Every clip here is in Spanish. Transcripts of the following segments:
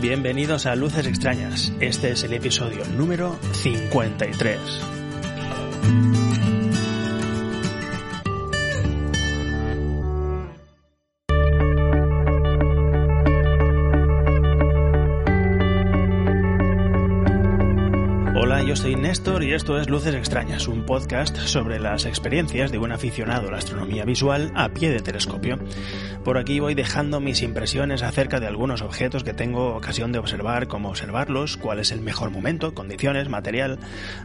Bienvenidos a Luces Extrañas. Este es el episodio número 53. Néstor y esto es Luces Extrañas, un podcast sobre las experiencias de un aficionado a la astronomía visual a pie de telescopio. Por aquí voy dejando mis impresiones acerca de algunos objetos que tengo ocasión de observar, cómo observarlos, cuál es el mejor momento, condiciones, material.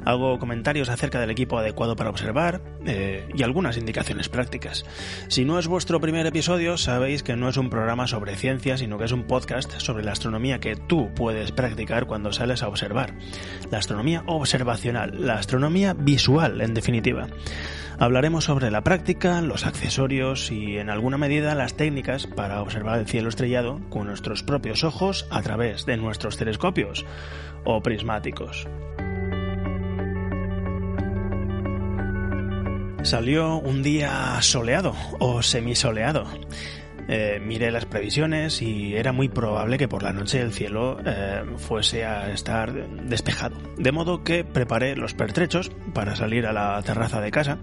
Hago comentarios acerca del equipo adecuado para observar eh, y algunas indicaciones prácticas. Si no es vuestro primer episodio, sabéis que no es un programa sobre ciencia, sino que es un podcast sobre la astronomía que tú puedes practicar cuando sales a observar. La astronomía observacional, la astronomía visual, en definitiva. Hablaremos sobre la práctica, los accesorios y, en alguna medida, las técnicas para observar el cielo estrellado con nuestros propios ojos a través de nuestros telescopios o prismáticos. Salió un día soleado o semisoleado. Eh, miré las previsiones y era muy probable que por la noche el cielo eh, fuese a estar despejado. De modo que preparé los pertrechos para salir a la terraza de casa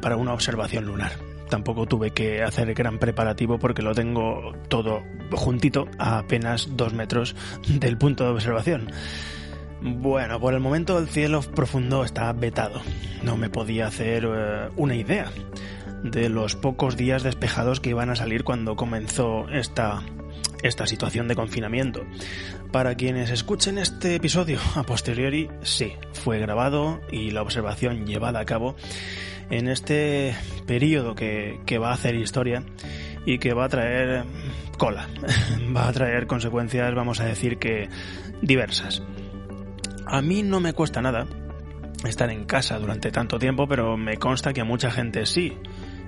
para una observación lunar. Tampoco tuve que hacer gran preparativo porque lo tengo todo juntito a apenas dos metros del punto de observación. Bueno, por el momento el cielo profundo está vetado. No me podía hacer eh, una idea de los pocos días despejados que iban a salir cuando comenzó esta, esta situación de confinamiento. Para quienes escuchen este episodio a posteriori, sí, fue grabado y la observación llevada a cabo en este periodo que, que va a hacer historia y que va a traer cola, va a traer consecuencias, vamos a decir que diversas. A mí no me cuesta nada estar en casa durante tanto tiempo, pero me consta que a mucha gente sí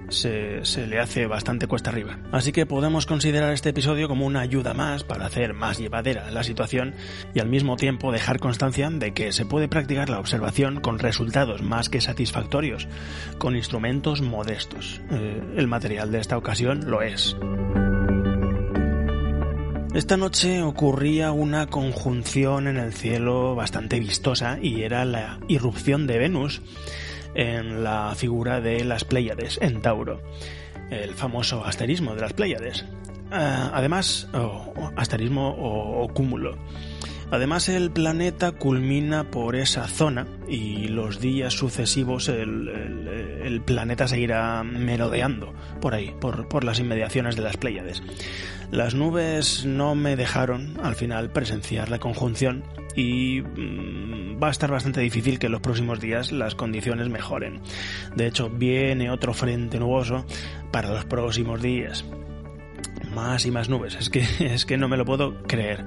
se, le hace bastante cuesta arriba. Así que podemos considerar este episodio como una ayuda más para hacer más llevadera la situación y al mismo tiempo dejar constancia de que se puede practicar la observación con resultados más que satisfactorios, con instrumentos modestos. Eh, el material de esta ocasión lo es. Esta noche ocurría una conjunción en el cielo bastante vistosa y era la irrupción de Venus en la figura de las Pléyades en Tauro, el famoso asterismo de las Pléyades. Ah, además, asterismo o, cúmulo. Además, el planeta culmina por esa zona y los días sucesivos el, planeta seguirá merodeando por ahí, por, por, las inmediaciones de las Pléyades. Las nubes no me dejaron al final presenciar la conjunción y mm, va a estar bastante difícil que en los próximos días las condiciones mejoren. De hecho, viene otro frente nuboso para los próximos días. Más y más nubes, es que, es que no me lo puedo creer.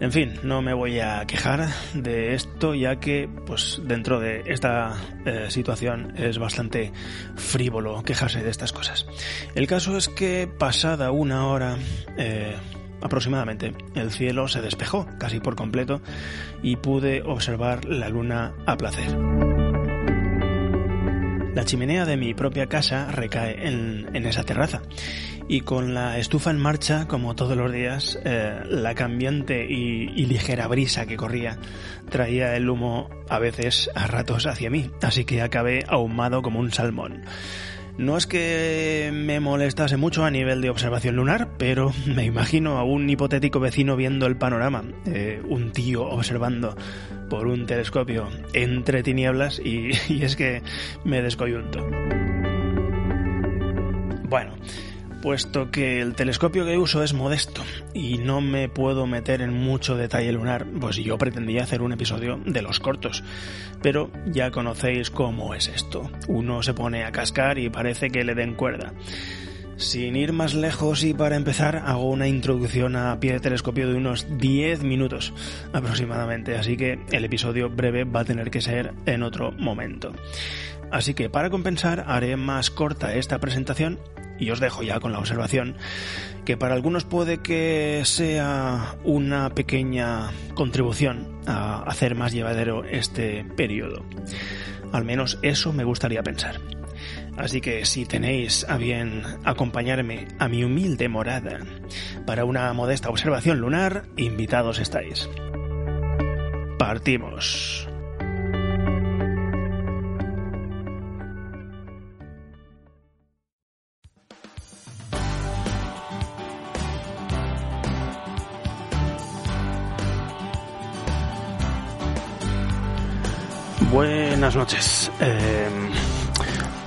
En fin, no me voy a quejar de esto ya que pues dentro de esta eh, situación es bastante frívolo quejarse de estas cosas. El caso es que pasada una hora eh, aproximadamente, el cielo se despejó casi por completo y pude observar la luna a placer. La chimenea de mi propia casa recae en, esa terraza y con la estufa en marcha, como todos los días, eh, la cambiante y, y, ligera brisa que corría traía el humo a veces a ratos hacia mí, así que acabé ahumado como un salmón. No es que me molestase mucho a nivel de observación lunar, pero me imagino a un hipotético vecino viendo el panorama, eh, un tío observando por un telescopio entre tinieblas y, y es que me descoyunto. Bueno, puesto que el telescopio que uso es modesto y no me puedo meter en mucho detalle lunar, pues yo pretendía hacer un episodio de los cortos. Pero ya conocéis cómo es esto. Uno se pone a cascar y parece que le den cuerda. Sin ir más lejos y para empezar hago una introducción a pie de telescopio de unos 10 minutos aproximadamente, así que el episodio breve va a tener que ser en otro momento. Así que para compensar haré más corta esta presentación y os dejo ya con la observación que para algunos puede que sea una pequeña contribución a hacer más llevadero este periodo. Al menos eso me gustaría pensar. Así que si tenéis a bien acompañarme a mi humilde morada para una modesta observación lunar, invitados estáis. Partimos. Buenas noches. Eh,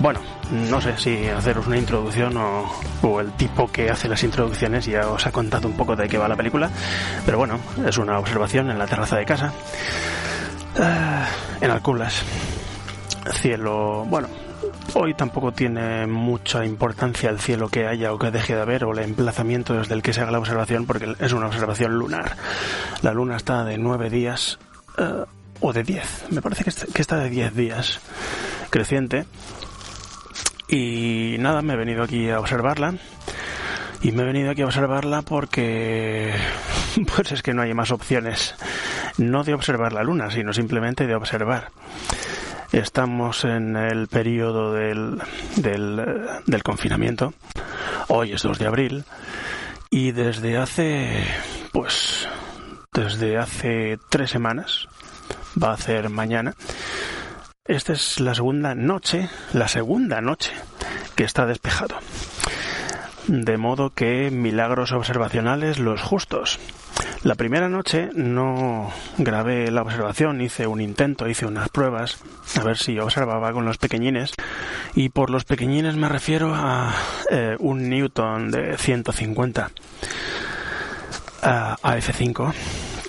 bueno, no sé si haceros una introducción o, el tipo que hace las introducciones ya os ha contado un poco de qué va la película, pero bueno, es una observación en la terraza de casa, ah, en Alculas. Cielo, bueno, hoy tampoco tiene mucha importancia el cielo que haya o que deje de haber o el emplazamiento desde el que se haga la observación porque es una observación lunar. La luna está de nueve días ah, o de diez, me parece que está de diez días creciente y nada, me he venido aquí a observarla. Y me he venido aquí a observarla porque, pues es que no hay más opciones. No de observar la luna, sino simplemente de observar. Estamos en el periodo del, del, confinamiento. Hoy es 2 de abril. Y desde hace, pues, desde hace tres semanas, va a ser mañana, esta es la segunda noche, la segunda noche que está despejado. De modo que milagros observacionales los justos. La primera noche no grabé la observación, hice un intento, hice unas pruebas, a ver si observaba con los pequeñines. Y por los pequeñines me refiero a eh, un Newton de 150 a F5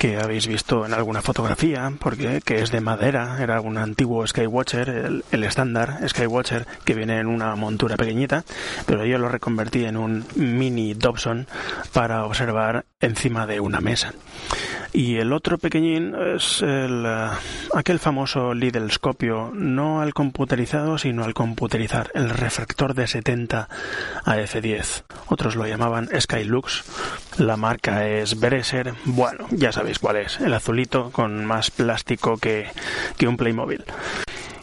que habéis visto en alguna fotografía, porque que es de madera, era un antiguo Skywatcher, el, estándar Skywatcher, que viene en una montura pequeñita, pero yo lo reconvertí en un mini Dobson para observar encima de una mesa. Y el otro pequeñín es el, eh, aquel famoso lidelscopio, no al computerizado, sino al computerizar, el refractor de 70 a F10. Otros lo llamaban Skylux. La marca es Bereser. Bueno, ya sabéis cuál es. El azulito con más plástico que, que un Playmobil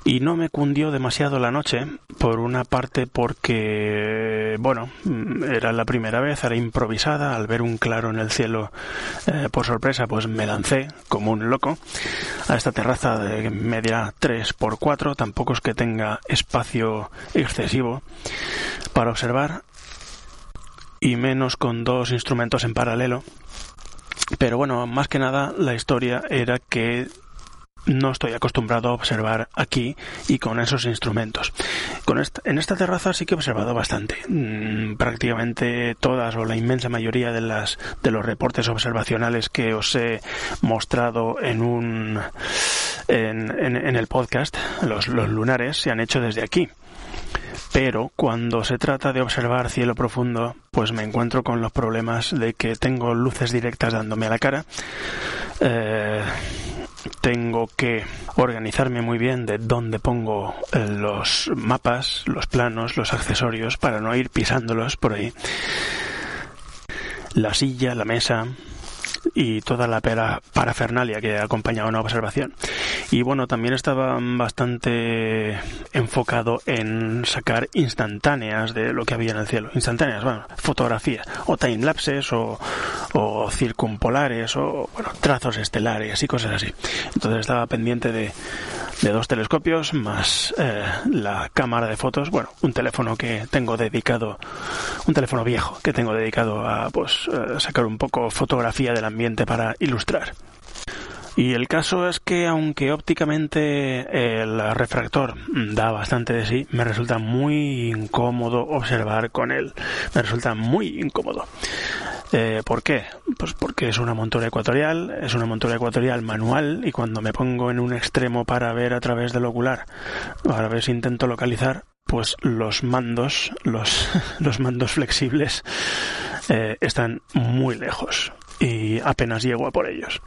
y no me cundió demasiado la noche, por una parte porque, bueno, era la primera vez, era improvisada, al ver un claro en el cielo eh, por sorpresa, pues me lancé como un loco a esta terraza de media 3 por 4 tampoco es que tenga espacio excesivo para observar y menos con dos instrumentos en paralelo. Pero bueno, más que nada la historia era que no estoy acostumbrado a observar aquí y con esos instrumentos. Con en esta terraza sí que he observado bastante. Mm, prácticamente todas o la inmensa mayoría de las de los reportes observacionales que os he mostrado en un en, en, el podcast, los, los lunares, se han hecho desde aquí pero cuando se trata de observar cielo profundo, pues me encuentro con los problemas de que tengo luces directas dándome a la cara, eh, tengo que organizarme muy bien de dónde pongo eh, los mapas, los planos, los accesorios para no ir pisándolos por ahí. La silla, la mesa, y toda la parafernalia que acompañaba una observación. Y bueno, también estaba bastante enfocado en sacar instantáneas de lo que había en el cielo. Instantáneas, bueno, fotografías, o timelapses, o, o circumpolares, o bueno, trazos estelares y cosas así. Entonces estaba pendiente de, de dos telescopios más eh, la cámara de fotos, bueno, un teléfono que tengo dedicado, un teléfono viejo que tengo dedicado a pues eh, sacar un poco fotografía del ambiente para ilustrar. Y el caso es que aunque ópticamente el refractor da bastante de sí, me resulta muy incómodo observar con él. Me resulta muy incómodo. Eh, ¿Por qué? Pues porque es una montura ecuatorial, es una montura ecuatorial manual y cuando me pongo en un extremo para ver a través del ocular, a ver si intento localizar, pues los mandos, los, los mandos flexibles, eh, están muy lejos y apenas llego a por ellos.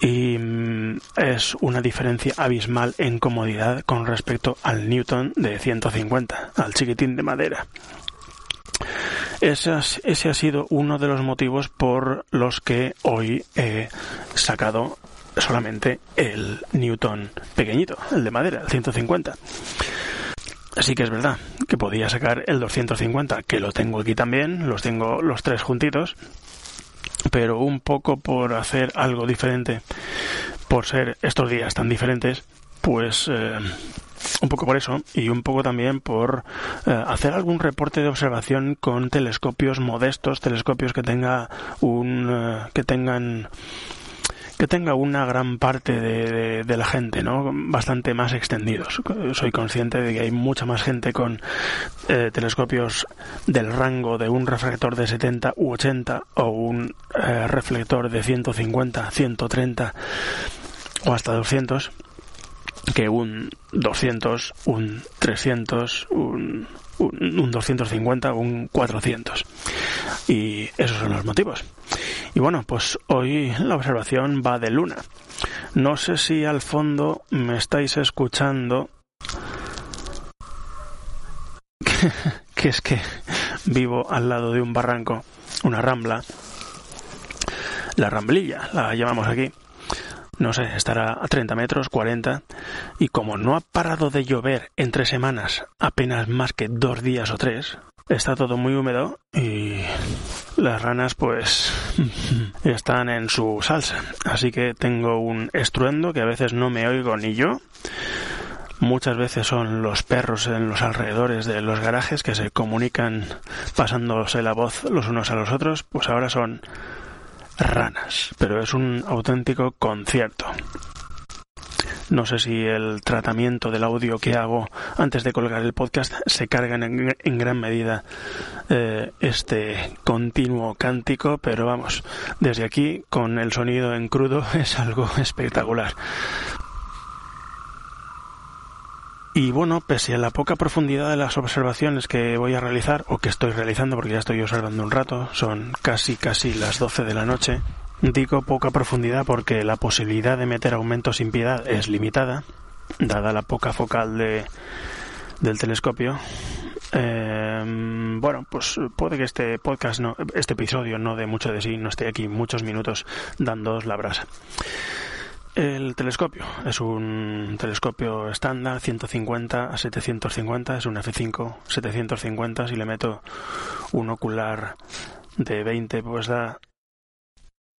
Y mm, es una diferencia abismal en comodidad con respecto al Newton de 150, al chiquitín de madera. Ese, ese ha sido uno de los motivos por los que hoy he sacado solamente el Newton pequeñito, el de madera, el 150. Así que es verdad que podía sacar el 250, que lo tengo aquí también, los tengo los tres juntitos, pero un poco por hacer algo diferente, por ser estos días tan diferentes, pues eh, un poco por eso y un poco también por eh, hacer algún reporte de observación con telescopios modestos, telescopios que tenga un eh, que tengan que tenga una gran parte de, de, la gente, ¿no? Bastante más extendidos. Soy consciente de que hay mucha más gente con eh, telescopios del rango de un reflector de 70 u 80 o un eh, reflector de 150, 130 o hasta 200 que un 200, un 300, un, un, un 250, un 400. Y esos son los motivos. Y bueno, pues hoy la observación va de luna. No sé si al fondo me estáis escuchando. que es que vivo al lado de un barranco, una rambla. La ramblilla, la llamamos aquí. No sé, estará a 30 metros, 40. Y como no ha parado de llover entre semanas apenas más que dos días o tres, está todo muy húmedo y las ranas pues están en su salsa. Así que tengo un estruendo que a veces no me oigo ni yo. Muchas veces son los perros en los alrededores de los garajes que se comunican pasándose la voz los unos a los otros, pues ahora son ranas, pero es un auténtico concierto. No sé si el tratamiento del audio que hago antes de colgar el podcast se carga en, gran medida eh, este continuo cántico, pero vamos, desde aquí con el sonido en crudo es algo espectacular. Y bueno, pese a la poca profundidad de las observaciones que voy a realizar, o que estoy realizando, porque ya estoy observando un rato, son casi casi las 12 de la noche, Digo poca profundidad porque la posibilidad de meter aumentos sin piedad es limitada, dada la poca focal de, del telescopio. Eh, bueno, pues puede que este podcast, no, este episodio no dé mucho de sí, no esté aquí muchos minutos dándoos la brasa. El telescopio es un telescopio estándar 150 a 750, es un F5 750. Si le meto un ocular de 20, pues da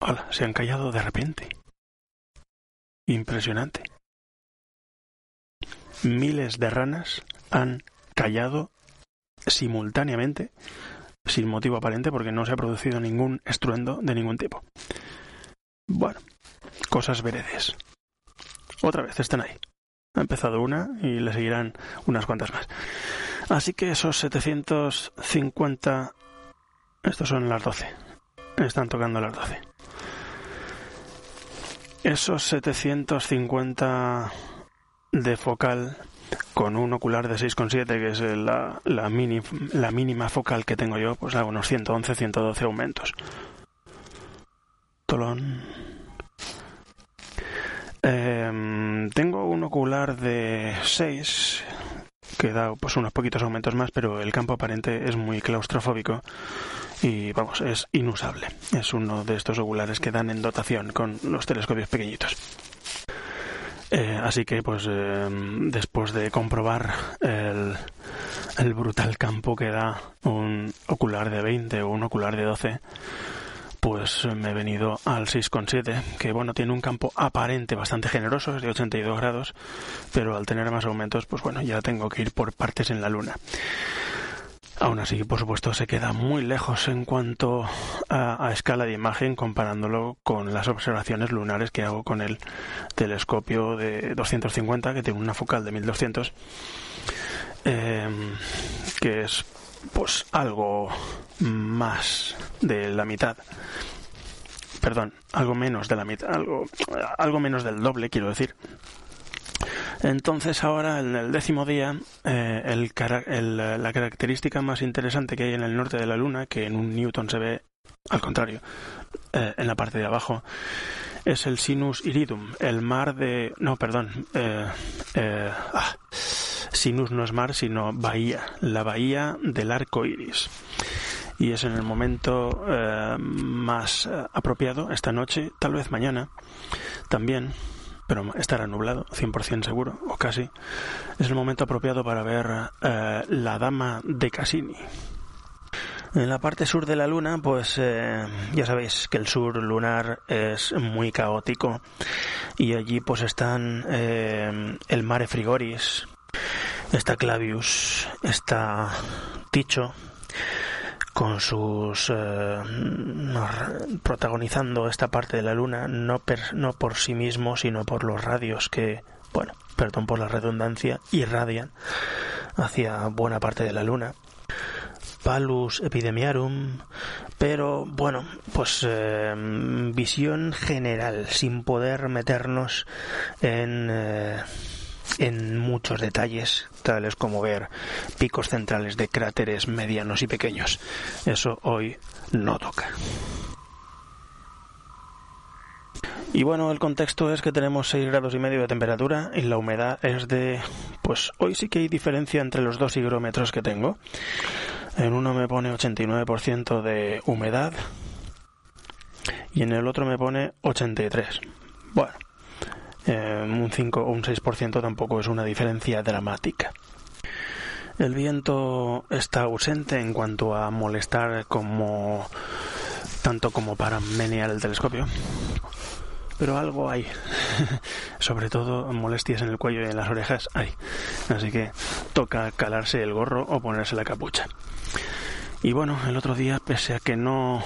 Hola, se han callado de repente. Impresionante. Miles de ranas han callado simultáneamente, sin motivo aparente, porque no se ha producido ningún estruendo de ningún tipo. Bueno, cosas veredes. Otra vez están ahí. Ha empezado una y le seguirán unas cuantas más. Así que esos 750... Estos son las 12. Están tocando las 12. Esos 750 de focal con un ocular de 6,7 que es la, la, mini, la mínima focal que tengo yo, pues hago unos 111, 112 aumentos. Tolón. Eh, tengo un ocular de 6 que da pues unos poquitos aumentos más, pero el campo aparente es muy claustrofóbico y vamos, es inusable. Es uno de estos oculares que dan en dotación con los telescopios pequeñitos. Eh, así que, pues, eh, después de comprobar el, brutal campo que da un ocular de 20 o un ocular de 12, pues me he venido al 6,7, que bueno, tiene un campo aparente bastante generoso, es de 82 grados, pero al tener más aumentos, pues bueno, ya tengo que ir por partes en la luna. Aún así, por supuesto, se queda muy lejos en cuanto a, escala de imagen comparándolo con las observaciones lunares que hago con el telescopio de 250 que tiene una focal de 1200 em, que es pues algo más de la mitad. Perdón algo menos de la mitad algo algo menos del doble quiero decir. Entonces ahora, en el décimo día, eh, el, la característica más interesante que hay en el norte de la Luna, que en un Newton se ve al contrario, eh, en la parte de abajo, es el Sinus Iridum, el mar de... No, perdón. Eh, ah, sinus no es mar, sino bahía, la bahía del arco iris. Y es en el momento más apropiado, esta noche, tal vez mañana, también, pero estará nublado, 100% seguro, o casi, es el momento apropiado para ver eh, la Dama de Cassini. En la parte sur de la Luna, pues eh, ya sabéis que el sur lunar es muy caótico y allí pues están eh, el Mare Frigoris, está Clavius, está Ticho, con sus eh, protagonizando esta parte de la luna no no por sí mismo sino por los radios que bueno perdón por la redundancia irradian hacia buena parte de la luna Palus epidemiarum, pero bueno, pues eh, visión general, sin poder meternos en, eh, en muchos detalles, tales como ver picos centrales de cráteres medianos y pequeños. Eso hoy no toca. Y bueno, el contexto es que tenemos 6 grados y medio de temperatura y la humedad es de... Pues hoy sí que hay diferencia entre los dos higrómetros que tengo. En uno me pone 89% de humedad y en el otro me pone 83. Bueno, eh, un 5 o un 6% tampoco es una diferencia dramática. El viento está ausente en cuanto a molestar como tanto como para menear el telescopio. Pero algo hay. Sobre todo molestias en el cuello y en las orejas hay. Así que toca calarse el gorro o ponerse la capucha. Y bueno, el otro día, pese a que no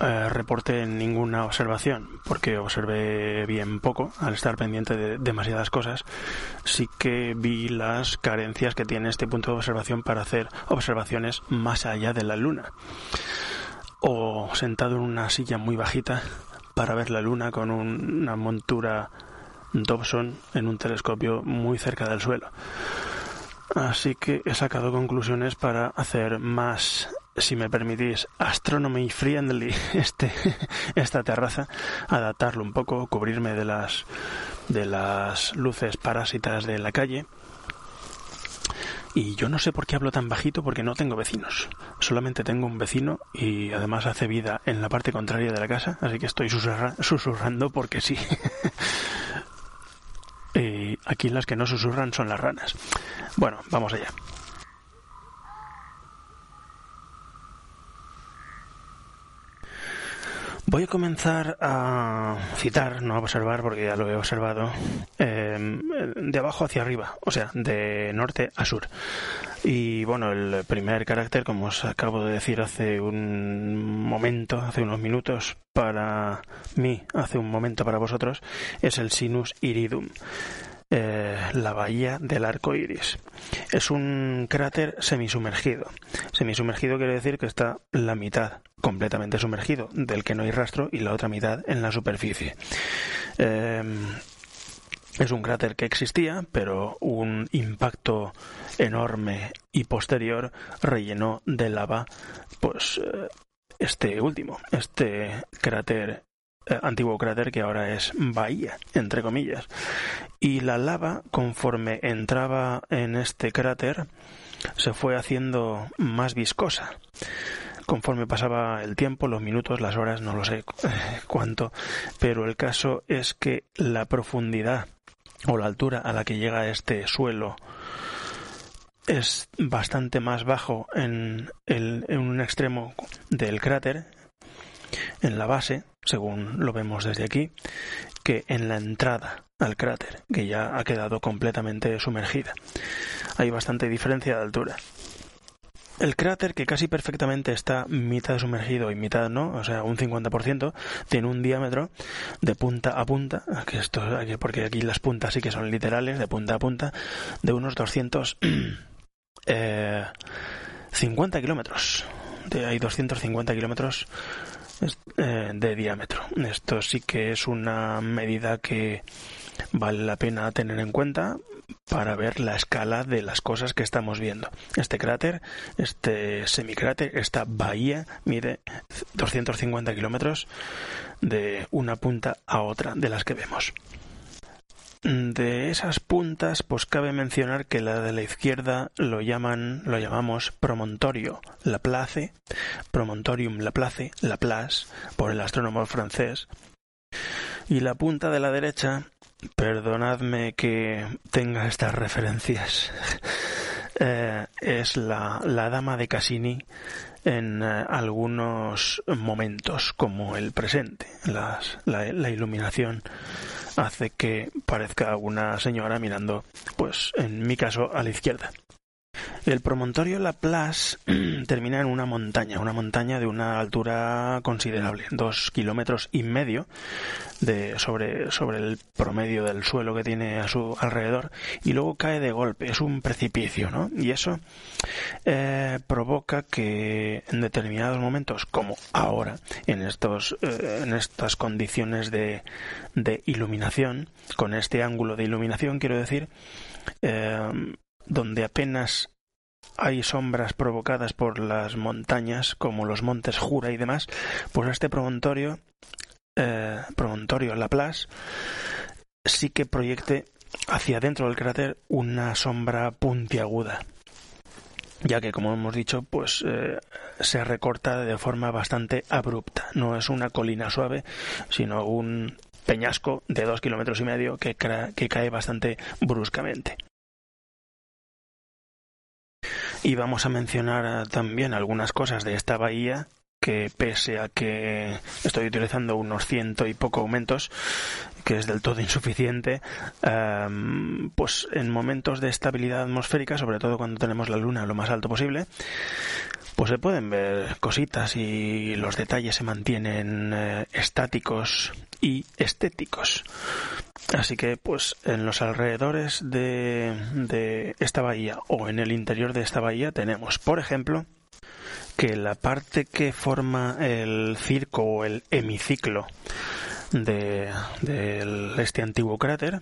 eh, reporté ninguna observación, porque observé bien poco al estar pendiente de demasiadas cosas, sí que vi las carencias que tiene este punto de observación para hacer observaciones más allá de la luna. O sentado en una silla muy bajita para ver la luna con una montura Dobson en un telescopio muy cerca del suelo. Así que he sacado conclusiones para hacer más si me permitís, astronomy friendly este, esta terraza, adaptarlo un poco, cubrirme de las, de las luces parásitas de la calle. Y yo no sé por qué hablo tan bajito porque no tengo vecinos. Solamente tengo un vecino y además hace vida en la parte contraria de la casa, así que estoy susurrando porque sí. y aquí las que no susurran son las ranas. Bueno, vamos allá. Voy a comenzar a citar, no a observar porque ya lo he observado, em, de abajo hacia arriba, o sea, de norte a sur. Y bueno, el primer carácter, como os acabo de decir hace un momento, hace unos minutos para mí, hace un momento para vosotros, es el sinus iridum. Eh, la bahía del arco iris. Es un cráter semisumergido. Semisumergido quiere decir que está la mitad completamente sumergido, del que no hay rastro, y la otra mitad en la superficie. Em, es un cráter que existía, pero un impacto enorme y posterior rellenó de lava, pues, eh, este último, este cráter eh, antiguo cráter que ahora es bahía, entre comillas. Y la lava, conforme entraba en este cráter, se fue haciendo más viscosa. Conforme pasaba el tiempo, los minutos, las horas, no lo sé cuánto, pero el caso es que la profundidad o la altura a la que llega este suelo es bastante más bajo en, el, en un extremo del cráter, en la base, según lo vemos desde aquí, que en la entrada al cráter, que ya ha quedado completamente sumergida. Hay bastante diferencia de altura. El cráter, que casi perfectamente está mitad sumergido y mitad no, o sea, un 50%, tiene un diámetro de punta a punta, que esto, porque aquí las puntas sí que son literales, de punta a punta, de unos 250 eh, kilómetros. hay 250 kilómetros de diámetro. Esto sí que es una medida que vale la pena tener en cuenta para ver la escala de las cosas que estamos viendo. Este cráter, este semicráter, esta bahía mide 250 kilómetros de una punta a otra de las que vemos. De esas puntas, pues cabe mencionar que la de la izquierda lo llaman, lo llamamos promontorio Laplace, promontorium Laplace, Laplace, por el astrónomo francés. Y la punta de la derecha, perdonadme que tenga estas referencias, eh, es la, la, dama de Cassini en eh, algunos momentos, como el presente, las, la, la iluminación hace que parezca una señora mirando, pues en mi caso, a la izquierda. El promontorio Laplace termina en una montaña, una montaña de una altura considerable, dos kilómetros y medio de, sobre, sobre el promedio del suelo que tiene a su alrededor y luego cae de golpe, es un precipicio, ¿no? Y eso eh, provoca que en determinados momentos, como ahora, en, estos, eh, en estas condiciones de, de iluminación, con este ángulo de iluminación, quiero decir, eh, donde apenas hay sombras provocadas por las montañas, como los montes Jura y demás, pues este promontorio, eh, promontorio Laplace, sí que proyecte hacia dentro del cráter una sombra puntiaguda ya que como hemos dicho pues eh, se recorta de forma bastante abrupta. No es una colina suave sino un peñasco de dos kilómetros y medio que, que cae bastante bruscamente y vamos a mencionar eh, también algunas cosas de esta bahía que pese a que estoy utilizando unos ciento y poco aumentos, que es del todo insuficiente, pues en momentos de estabilidad atmosférica, sobre todo cuando tenemos la luna lo más alto posible, pues se pueden ver cositas y los detalles se mantienen eh, estáticos y estéticos. Así que, pues, en los alrededores de, de esta bahía o en el interior de esta bahía tenemos, por ejemplo, que la parte que forma el circo o el hemiciclo de, este antiguo cráter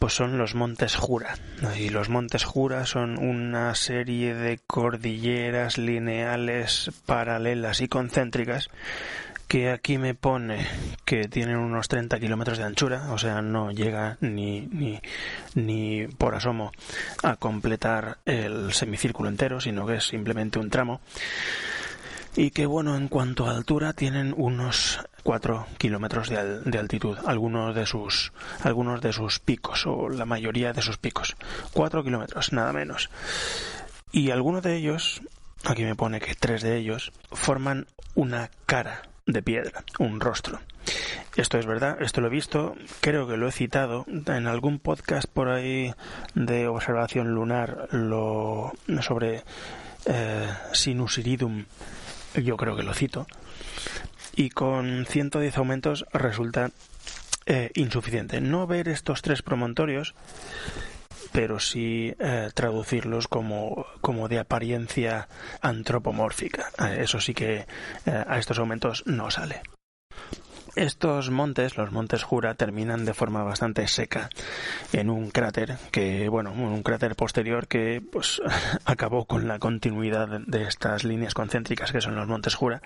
pues son los montes Jura. Y los montes Jura son una serie de cordilleras lineales, paralelas y concéntricas que aquí me pone que tienen unos 30 kilómetros de anchura, o sea, no llega ni, ni, ni por asomo a completar el semicírculo entero, sino que es simplemente un tramo. Y que, bueno, en cuanto a altura, tienen unos 4 kilómetros de, de, altitud, algunos de, sus, algunos de sus picos, o la mayoría de sus picos. 4 kilómetros, nada menos. Y algunos de ellos, aquí me pone que tres de ellos, forman una cara de piedra, un rostro. Esto es verdad, esto lo he visto, creo que lo he citado en algún podcast por ahí de observación lunar lo sobre eh, Sinus Iridum, yo creo que lo cito, y con 110 aumentos resulta eh, insuficiente. No ver estos tres promontorios pero sí eh, traducirlos como, como de apariencia antropomórfica. Eh, eso sí que eh, a estos aumentos no sale. Estos montes, los montes Jura, terminan de forma bastante seca en un cráter que, bueno, un cráter posterior que, pues, acabó con la continuidad de estas líneas concéntricas que son los montes Jura.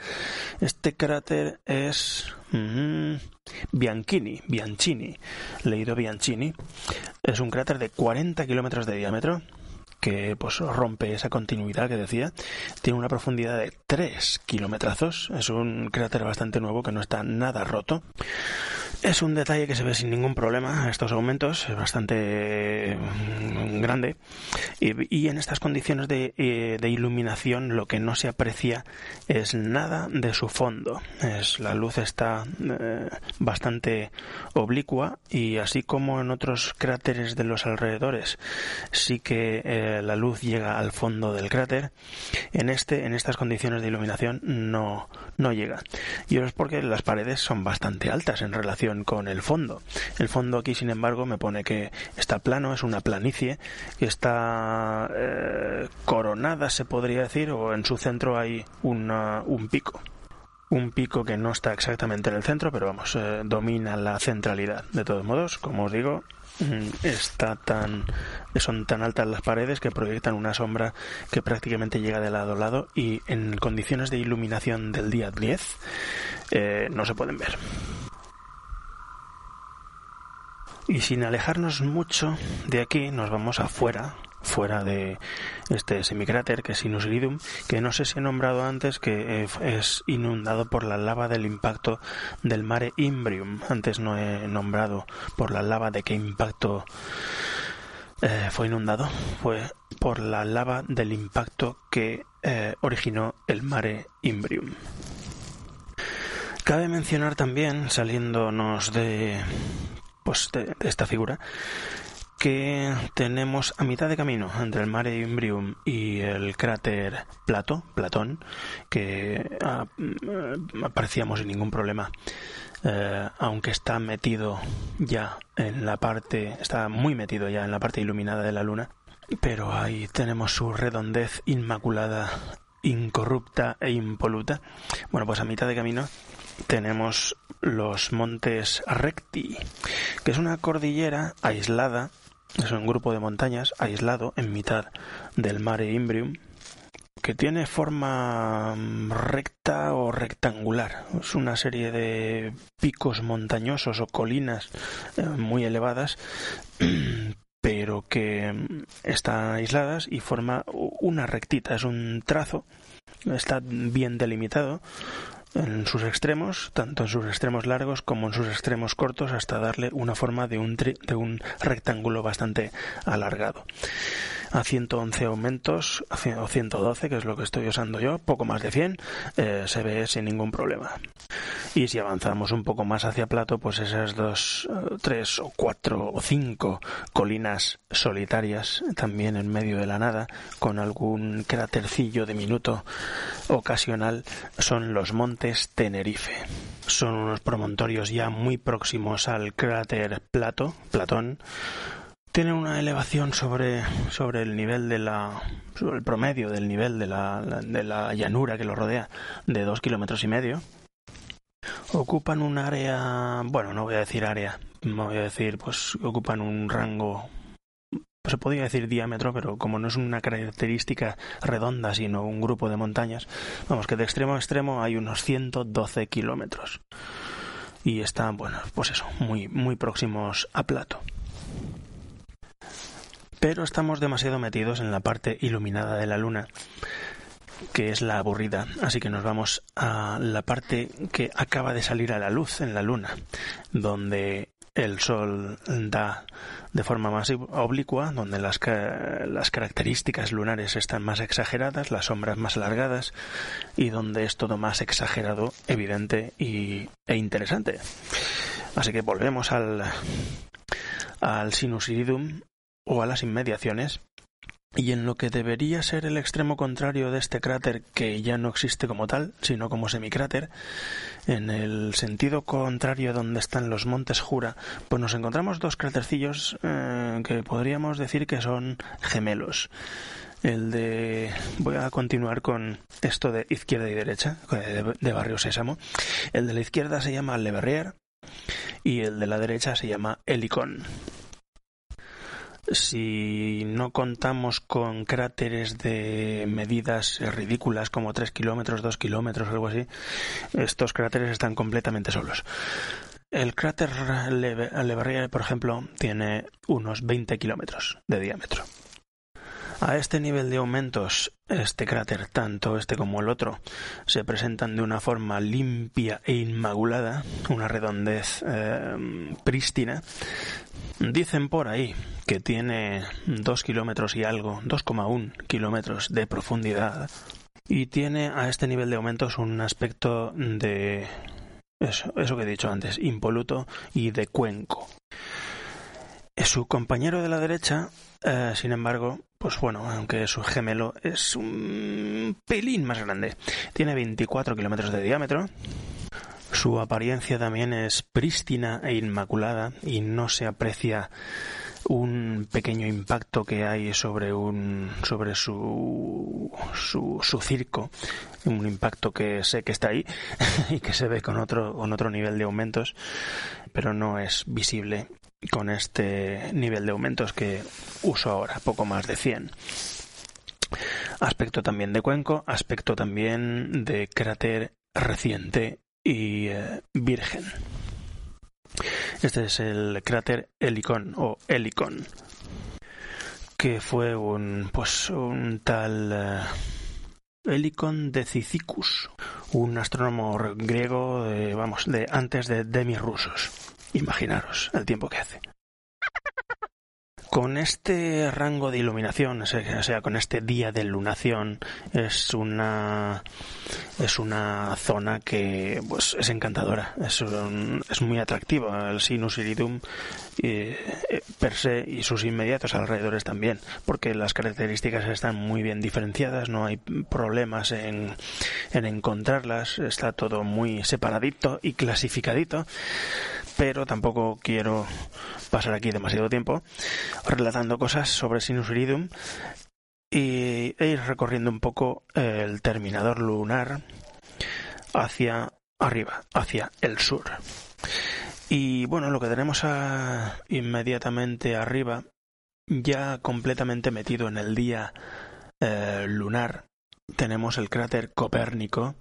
Este cráter es mm, Bianchini, Bianchini, leído Bianchini. Es un cráter de 40 kilómetros de diámetro que pues rompe esa continuidad que decía. Tiene una profundidad de 3 kilómetros. Es un cráter bastante nuevo que no está nada roto. Es un detalle que se ve sin ningún problema estos aumentos, es bastante mm, grande. Y, en estas condiciones eh, de, iluminación lo que no se aprecia es nada de su fondo. Es, la luz está eh, bastante oblicua y así como en otros cráteres de los alrededores sí que eh, la luz llega al fondo del cráter, en este, en estas condiciones de iluminación no, no llega. Y eso es porque las paredes son bastante altas en relación con el fondo. El fondo aquí, sin embargo, me pone que está plano, es una planicie que está eh, coronada, se podría decir, o en su centro hay un pico un pico que no está exactamente en el centro, pero vamos, eh, domina la centralidad. De todos modos, como os digo, mm, está tan son tan altas las paredes que proyectan una sombra que prácticamente llega de lado a lado y en condiciones de iluminación del día 10 eh, no se pueden ver. Y sin alejarnos mucho de aquí, nos vamos afuera, fuera de este semicráter que es Sinus Iridum, que no sé si he nombrado antes que es inundado por la lava del impacto del mare Imbrium. Antes no he nombrado por la lava de qué impacto eh, fue inundado. Fue por la lava del impacto que eh, originó el mare Imbrium. Cabe mencionar también, saliéndonos de, pues de esta figura, que tenemos a mitad de camino entre el Mare Imbrium y el cráter Plato, Platón, que ah, mm, aparecíamos sin ningún problema. Eh, aunque está metido ya en la parte, está muy metido ya en la parte iluminada de la luna, pero ahí tenemos su redondez inmaculada, incorrupta e impoluta. Bueno, pues a mitad de camino tenemos los montes Recti, que es una cordillera aislada es un grupo de montañas aislado en mitad del mare Imbrium que tiene forma mm, recta o rectangular. Es una serie de picos montañosos o colinas eh, muy elevadas pero que mm, están aisladas y forma una rectita, es un trazo, está bien delimitado en sus extremos, tanto en sus extremos largos como en sus extremos cortos, hasta darle una forma de un, de un rectángulo bastante alargado a 111 aumentos o 112, que es lo que estoy usando yo, poco más de 100, eh, se ve sin ningún problema. Y si avanzamos un poco más hacia Plato, pues esas dos, eh, tres o cuatro o cinco colinas solitarias, también en medio de la nada, con algún crátercillo diminuto ocasional, son los montes Tenerife. Son unos promontorios ya muy próximos al cráter Plato, Platón, tiene una elevación sobre, sobre el nivel de la sobre el promedio del nivel de la, de la llanura que lo rodea de dos kilómetros y medio ocupan un área bueno no voy a decir área voy a decir pues ocupan un rango se podría decir diámetro, pero como no es una característica redonda, sino un grupo de montañas, vamos, que de extremo a extremo hay unos 112 kilómetros. Y están, bueno, pues eso, muy, muy próximos a Plato pero estamos demasiado metidos en la parte iluminada de la luna que es la aburrida, así que nos vamos a la parte que acaba de salir a la luz en la luna, donde el sol da de forma más oblicua, donde las, las características lunares están más exageradas, las sombras más alargadas y donde es todo más exagerado, evidente y, e interesante. Así que volvemos al, al Sinus Iridum o a las inmediaciones, y en lo que debería ser el extremo contrario de este cráter que ya no existe como tal, sino como semicráter, en el sentido contrario donde están los montes Jura, pues nos encontramos dos crátercillos eh, que podríamos decir que son gemelos. El de. Voy a continuar con esto de izquierda y derecha, de, Barrio Sésamo. El de la izquierda se llama Le Verrier y el de la derecha se llama Helicon si no contamos con cráteres de medidas ridículas como 3 kilómetros, 2 kilómetros, algo así, estos cráteres están completamente solos. El cráter Le por ejemplo, tiene unos 20 kilómetros de diámetro. A este nivel de aumentos, este cráter, tanto este como el otro, se presentan de una forma limpia e inmaculada, una redondez eh, prístina. Dicen por ahí que tiene dos kilómetros y algo, 2,1 kilómetros de profundidad y tiene a este nivel de aumentos un aspecto de eso, eso que he dicho antes, impoluto y de cuenco. Su compañero de la derecha, eh, sin embargo, pues bueno, aunque su gemelo es un pelín más grande. Tiene 24 kilómetros de diámetro. Su apariencia también es prístina e inmaculada y no se aprecia un pequeño impacto que hay sobre un sobre su, su, su circo un impacto que sé que está ahí y que se ve con otro con otro nivel de aumentos pero no es visible con este nivel de aumentos que uso ahora poco más de 100 aspecto también de cuenco aspecto también de cráter reciente y eh, virgen este es el cráter Helicon o Helicon, que fue un, pues, un tal uh, Helicon de Cicicus, un astrónomo griego, de, vamos, de antes de Demis Rusos. Imaginaros el tiempo que hace. Con este rango de iluminación, o sea, con este día de lunación, es una es una zona que pues es encantadora, es, es muy atractiva. El Sinus Iridum eh, per se y sus inmediatos alrededores también, porque las características están muy bien diferenciadas, no hay problemas en, en encontrarlas, está todo muy separadito y clasificadito pero tampoco quiero pasar aquí demasiado tiempo relatando cosas sobre Sinus Iridum y, e ir recorriendo un poco el terminador lunar hacia arriba, hacia el sur. Y bueno, lo que tenemos inmediatamente arriba, ya completamente metido en el día eh, lunar, tenemos el cráter Copérnico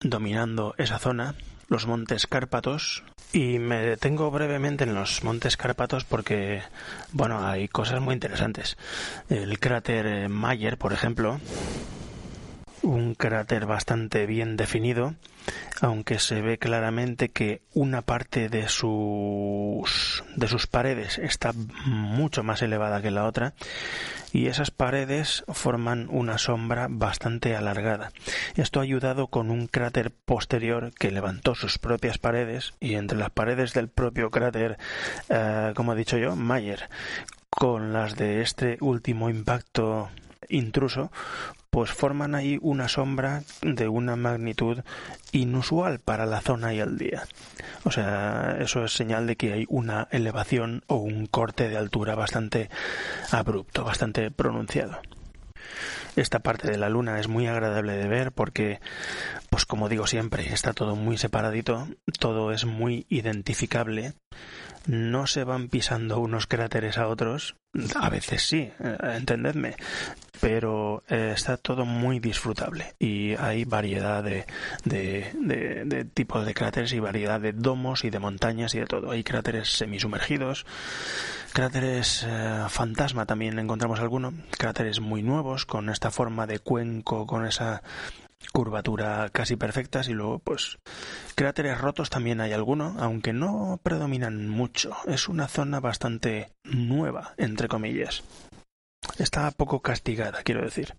dominando esa zona los montes Cárpatos y me detengo brevemente en los montes Cárpatos porque, bueno, hay cosas muy interesantes. El cráter Mayer, por ejemplo, un cráter bastante bien definido, aunque se ve claramente que una parte de sus de sus paredes está mucho más elevada que la otra y esas paredes forman una sombra bastante alargada. Esto ha ayudado con un cráter posterior que levantó sus propias paredes y entre las paredes del propio cráter, eh, como he dicho yo, Mayer, con las de este último impacto intruso, pues forman ahí una sombra de una magnitud inusual para la zona y el día. O sea, eso es señal de que hay una elevación o un corte de altura bastante abrupto, bastante pronunciado. Esta parte de la luna es muy agradable de ver porque, pues como digo siempre, está todo muy separadito, todo es muy identificable, no se van pisando unos cráteres a otros, a veces sí, eh, entendedme, pero eh, está todo muy disfrutable y hay variedad de, de, tipos de cráteres y variedad de domos y de montañas y de todo. Hay cráteres semisumergidos, cráteres eh, fantasma también encontramos alguno, cráteres muy nuevos con esta forma de cuenco, con esa curvatura casi perfectas y luego pues cráteres rotos también hay alguno, aunque no predominan mucho. Es una zona bastante nueva, entre comillas. Está poco castigada, quiero decir.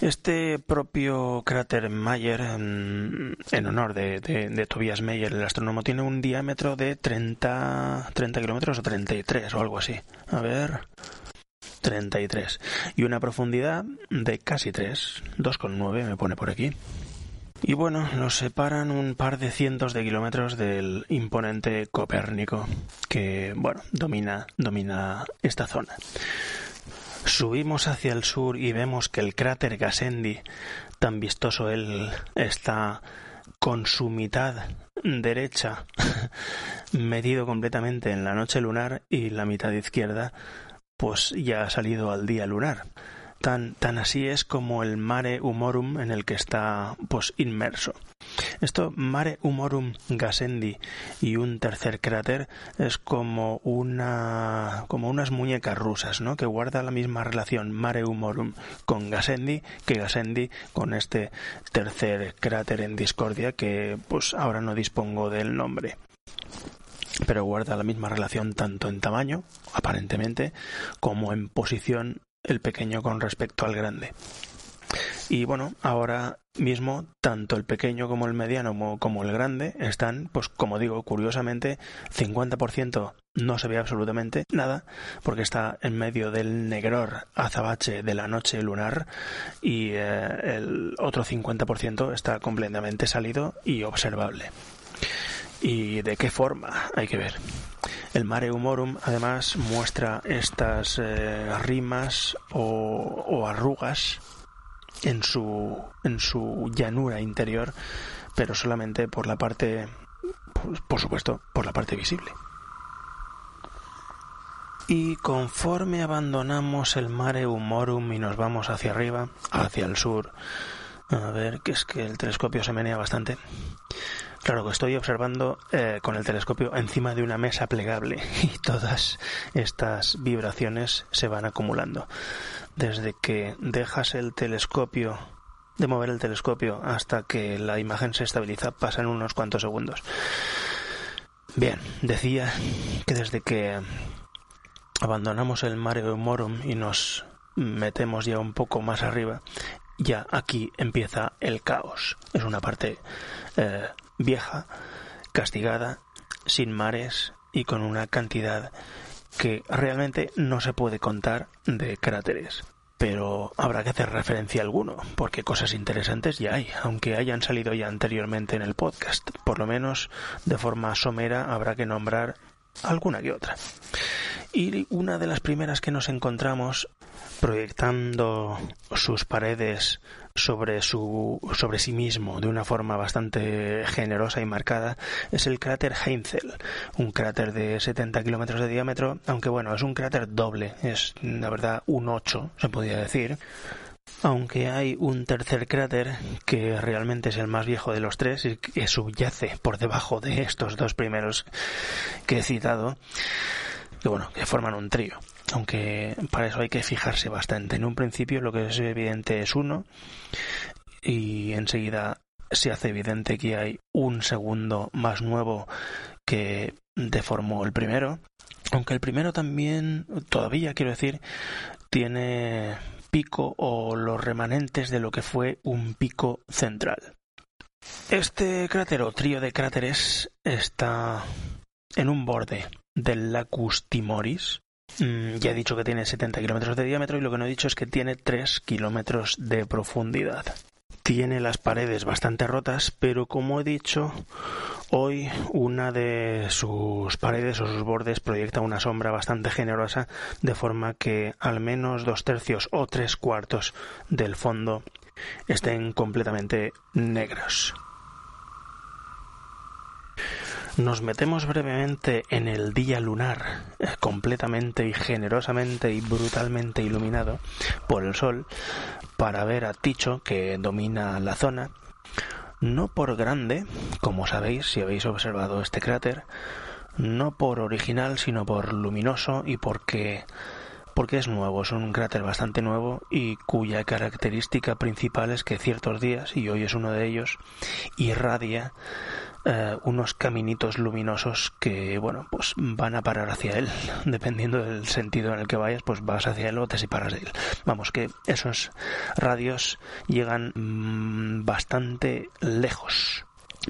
Este propio cráter Mayer, en, honor de, de, Tobias Meyer, el astrónomo, tiene un diámetro de 30, 30 kilómetros o 33 o algo así. A ver. 33. Y una profundidad de casi 3. 2,9 me pone por aquí. Y bueno, nos separan un par de cientos de kilómetros del imponente Copérnico, que, bueno, domina, domina esta zona. Subimos hacia el sur y vemos que el cráter Gassendi, tan vistoso él, está con su mitad derecha medido completamente en la noche lunar y la mitad izquierda pues ya ha salido al día lunar. Tan, tan así es como el mare humorum en el que está pues inmerso. Esto mare humorum Gassendi y un tercer cráter es como una como unas muñecas rusas, ¿no? Que guarda la misma relación mare humorum con Gassendi que Gassendi con este tercer cráter en discordia que pues ahora no dispongo del nombre pero guarda la misma relación tanto en tamaño, aparentemente, como en posición el pequeño con respecto al grande. Y bueno, ahora mismo tanto el pequeño como el mediano como, el grande están, pues como digo, curiosamente, 50% no se ve absolutamente nada porque está en medio del negror azabache de la noche lunar y eh, el otro 50% está completamente salido y observable. ¿Y de qué forma? Hay que ver. El Mare Humorum además muestra estas eh, rimas o, arrugas en su, en su llanura interior, pero solamente por la parte, por supuesto, por la parte visible. Y conforme abandonamos el Mare Humorum y nos vamos hacia arriba, hacia el sur, a ver, que es que el telescopio se menea bastante. Claro que estoy observando eh, con el telescopio encima de una mesa plegable y todas estas vibraciones se van acumulando. Desde que dejas el telescopio de mover el telescopio hasta que la imagen se estabiliza pasan unos cuantos segundos. Bien, decía que desde que abandonamos el Mare Morum y nos metemos ya un poco más arriba, ya aquí empieza el caos. Es una parte eh, vieja, castigada, sin mares y con una cantidad que realmente no se puede contar de cráteres. Pero habrá que hacer referencia a alguno, porque cosas interesantes ya hay, aunque hayan salido ya anteriormente en el podcast. Por lo menos de forma somera habrá que nombrar alguna que otra. Y una de las primeras que nos encontramos proyectando sus paredes sobre su sobre sí mismo de una forma bastante generosa y marcada es el cráter Heinzel, un cráter de 70 kilómetros de diámetro, aunque bueno, es un cráter doble, es la verdad un 8, se podría decir. Aunque hay un tercer cráter que realmente es el más viejo de los tres y que subyace por debajo de estos dos primeros que he citado, que bueno, que forman un trío. Aunque para eso hay que fijarse bastante. En un principio lo que es evidente es uno y enseguida se hace evidente que hay un segundo más nuevo que deformó el primero. Aunque el primero también, todavía quiero decir, tiene pico o los remanentes de lo que fue un pico central. Este cráter o trío de cráteres está en un borde del Lacus Timoris. Mm, ya he dicho que tiene 70 kilómetros de diámetro y lo que no he dicho es que tiene 3 kilómetros de profundidad. Tiene las paredes bastante rotas, pero como he dicho, hoy una de sus paredes o sus bordes proyecta una sombra bastante generosa, de forma que al menos dos tercios o tres cuartos del fondo estén completamente negros. Nos metemos brevemente en el día lunar, completamente y generosamente y brutalmente iluminado por el sol, para ver a Ticho, que domina la zona, no por grande, como sabéis si habéis observado este cráter, no por original, sino por luminoso y porque porque es nuevo, es un cráter bastante nuevo y cuya característica principal es que ciertos días, y hoy es uno de ellos, irradia eh, unos caminitos luminosos que, bueno, pues van a parar hacia él. Dependiendo del sentido en el que vayas, pues vas hacia él o te separas de él. Vamos, que esos radios llegan mm, bastante lejos.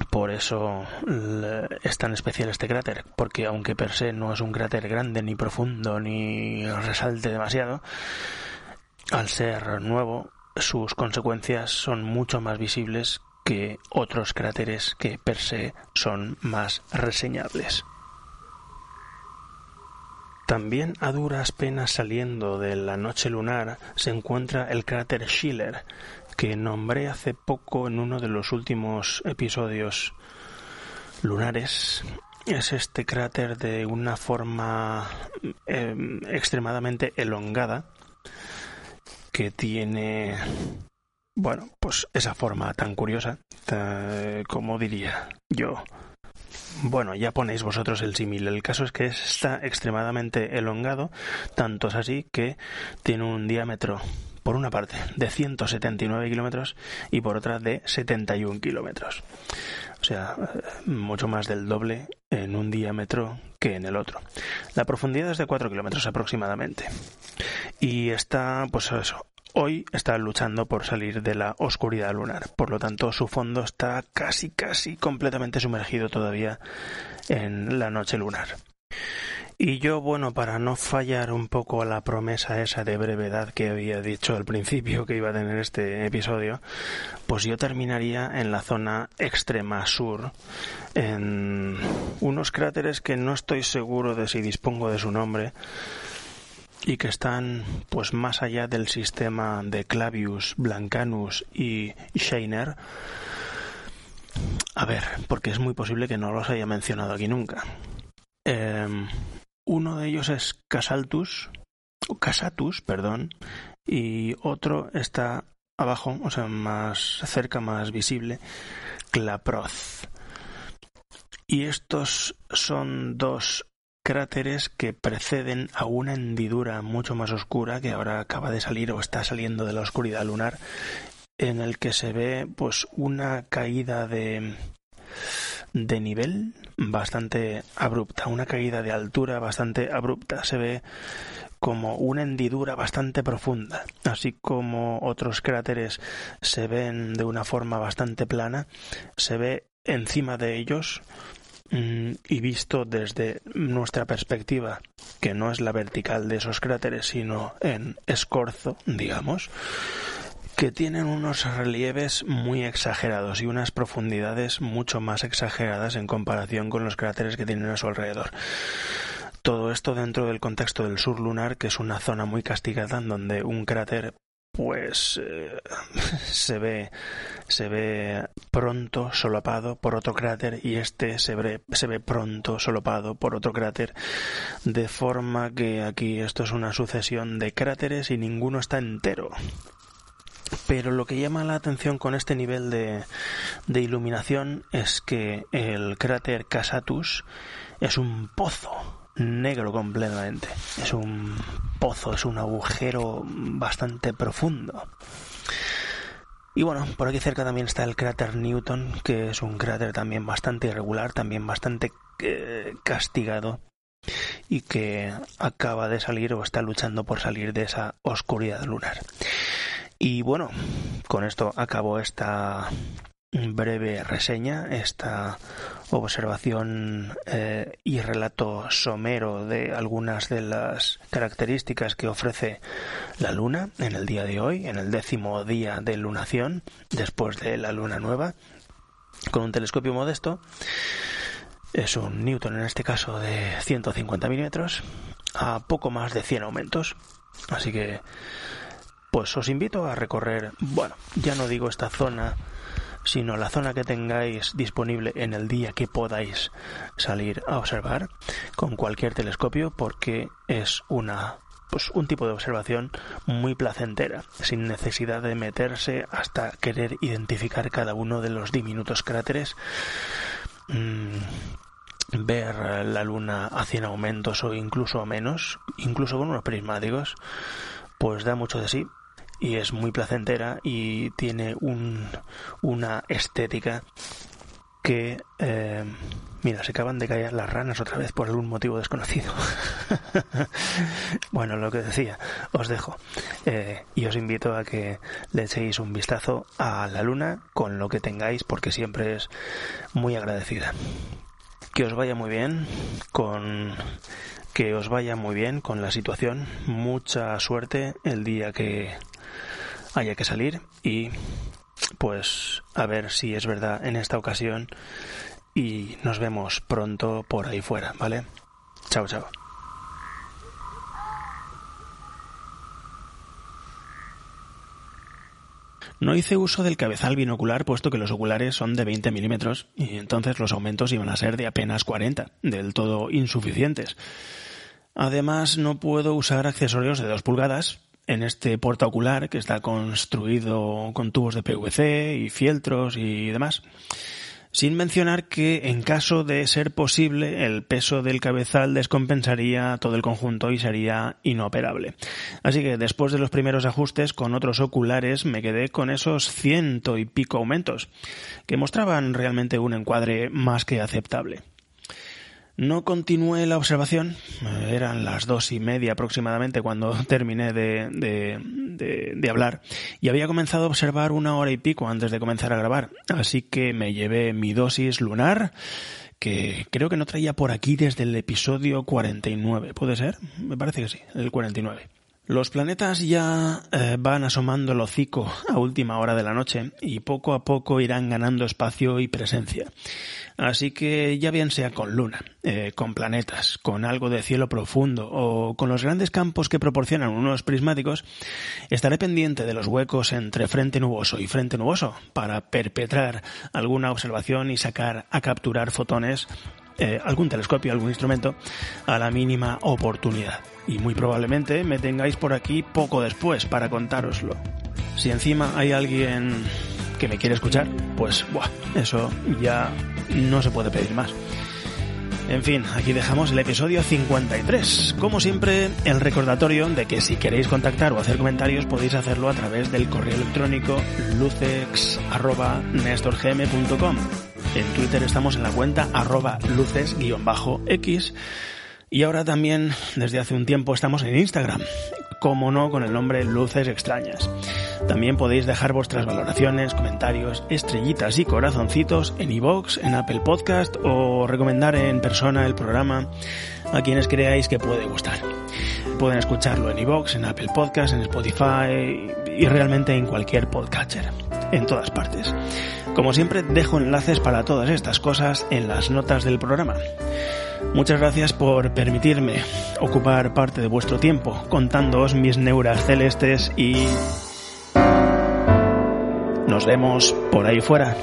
Por eso es tan especial este cráter, porque aunque per se no es un cráter grande, ni profundo, ni resalte demasiado, al ser nuevo, sus consecuencias son mucho más visibles que otros cráteres que per se son más reseñables. También a duras penas saliendo de la noche lunar se encuentra el cráter Schiller, que nombré hace poco en uno de los últimos episodios lunares. Es este cráter de una forma em, extremadamente elongada que tiene bueno, pues esa forma tan curiosa, como diría yo. Bueno, ya ponéis vosotros el símil. El caso es que está extremadamente elongado, tanto es así que tiene un diámetro, por una parte, de 179 kilómetros y por otra de 71 kilómetros. O sea, mucho más del doble en un diámetro que en el otro. La profundidad es de 4 kilómetros aproximadamente. Y está, pues eso, Hoy está luchando por salir de la oscuridad lunar, por lo tanto su fondo está casi casi completamente sumergido todavía en la noche lunar. Y yo, bueno, para no fallar un poco a la promesa esa de brevedad que había dicho al principio que iba a tener este episodio, pues yo terminaría en la zona extrema sur, en unos cráteres que no estoy seguro de si dispongo de su nombre, y que están pues más allá del sistema de Clavius, Blancanus y Scheiner. A ver, porque es muy posible que no los haya mencionado aquí nunca. Em, uno de ellos es Casaltus, o Casatus, perdón, y otro está abajo, o sea, más cerca, más visible, Claproth. Y estos son dos cráteres que preceden a una hendidura mucho más oscura que ahora acaba de salir o está saliendo de la oscuridad lunar en el que se ve pues una caída de de nivel bastante abrupta, una caída de altura bastante abrupta, se ve como una hendidura bastante profunda, así como otros cráteres se ven de una forma bastante plana, se ve encima de ellos mm, y visto desde nuestra perspectiva, que no es la vertical de esos cráteres, sino en escorzo, digamos, que tienen unos relieves muy exagerados y unas profundidades mucho más exageradas en comparación con los cráteres que tienen a su alrededor. Todo esto dentro del contexto del sur lunar, que es una zona muy castigada en donde un cráter pues eh, se ve se ve pronto solapado por otro cráter y este se ve, se ve pronto solapado por otro cráter de forma que aquí esto es una sucesión de cráteres y ninguno está entero pero lo que llama la atención con este nivel de, iluminación es que el cráter Casatus es un pozo negro completamente. Es un pozo, es un agujero bastante profundo. Y bueno, por aquí cerca también está el cráter Newton, que es un cráter también bastante irregular, también bastante eh, castigado y que acaba de salir o está luchando por salir de esa oscuridad lunar. Y bueno, con esto acabo esta breve reseña, esta observación eh, y relato somero de algunas de las características que ofrece la Luna en el día de hoy, en el décimo día de lunación, después de la Luna nueva, con un telescopio modesto. Es un Newton en este caso de 150 milímetros a poco más de 100 aumentos. Así que pues os invito a recorrer, bueno, ya no digo esta zona, sino la zona que tengáis disponible en el día que podáis salir a observar con cualquier telescopio porque es una pues un tipo de observación muy placentera, sin necesidad de meterse hasta querer identificar cada uno de los diminutos cráteres. Mm, ver la luna a 100 aumentos o incluso a menos, incluso con unos prismáticos, pues da mucho de sí y es muy placentera y tiene un, una estética que eh, mira se acaban de caer las ranas otra vez por algún motivo desconocido. Bueno lo que decía os dejo eh, y os invito a que le echéis un vistazo a la luna con lo que tengáis porque siempre es muy agradecida. Que os vaya muy bien con que os vaya muy bien con la situación. Mucha suerte el día que haya que salir y pues a ver si es verdad en esta ocasión y nos vemos pronto por ahí fuera, ¿vale? Chao, chao. No hice uso del cabezal binocular puesto que los oculares son de 20 milímetros y entonces los aumentos iban a ser de apenas 40, del todo insuficientes. Además no puedo usar accesorios de 2 pulgadas en este ocular que está construido con tubos de PVC y fieltros y demás. Sin mencionar que en caso de ser posible el peso del cabezal descompensaría todo el conjunto y sería inoperable. Así que después de los primeros ajustes con otros oculares me quedé con esos ciento y pico aumentos, que mostraban realmente un encuadre más que aceptable. No continué la observación, eh, eran las dos y media aproximadamente cuando terminé de, de, de, hablar y había comenzado a observar una hora y pico antes de comenzar a grabar, así que me llevé mi dosis lunar que creo que no traía por aquí desde el episodio 49. ¿Puede ser? Me parece que sí, el 49. Los planetas ya eh, van asomando el hocico a última hora de la noche y poco a poco irán ganando espacio y presencia. Así que ya bien sea con luna, eh, con planetas, con algo de cielo profundo o con los grandes campos que proporcionan unos prismáticos, estaré pendiente de los huecos entre frente nuboso y frente nuboso para perpetrar alguna observación y sacar a capturar fotones eh, algún telescopio, algún instrumento, a la mínima oportunidad. Y muy probablemente me tengáis por aquí poco después para contároslo. Si encima hay alguien que me quiere escuchar, pues buah, eso ya no se puede pedir más. En fin, aquí dejamos el episodio 53. Como siempre, el recordatorio de que si queréis contactar o hacer comentarios podéis hacerlo a través del correo electrónico lucex.nestorgm.com. En Twitter estamos en la cuenta arroba luces-x y ahora también desde hace un tiempo estamos en Instagram, como no con el nombre Luces Extrañas. También podéis dejar vuestras valoraciones, comentarios, estrellitas y corazoncitos en iVoox, en Apple Podcast o recomendar en persona el programa a quienes creáis que puede gustar. Pueden escucharlo en iVoox, en Apple Podcast, en Spotify y realmente en cualquier podcatcher, en todas partes. Como siempre, dejo enlaces para todas estas cosas en las notas del programa. Muchas gracias por permitirme ocupar parte de vuestro tiempo contándoos mis neuras celestes y nos vemos por ahí fuera.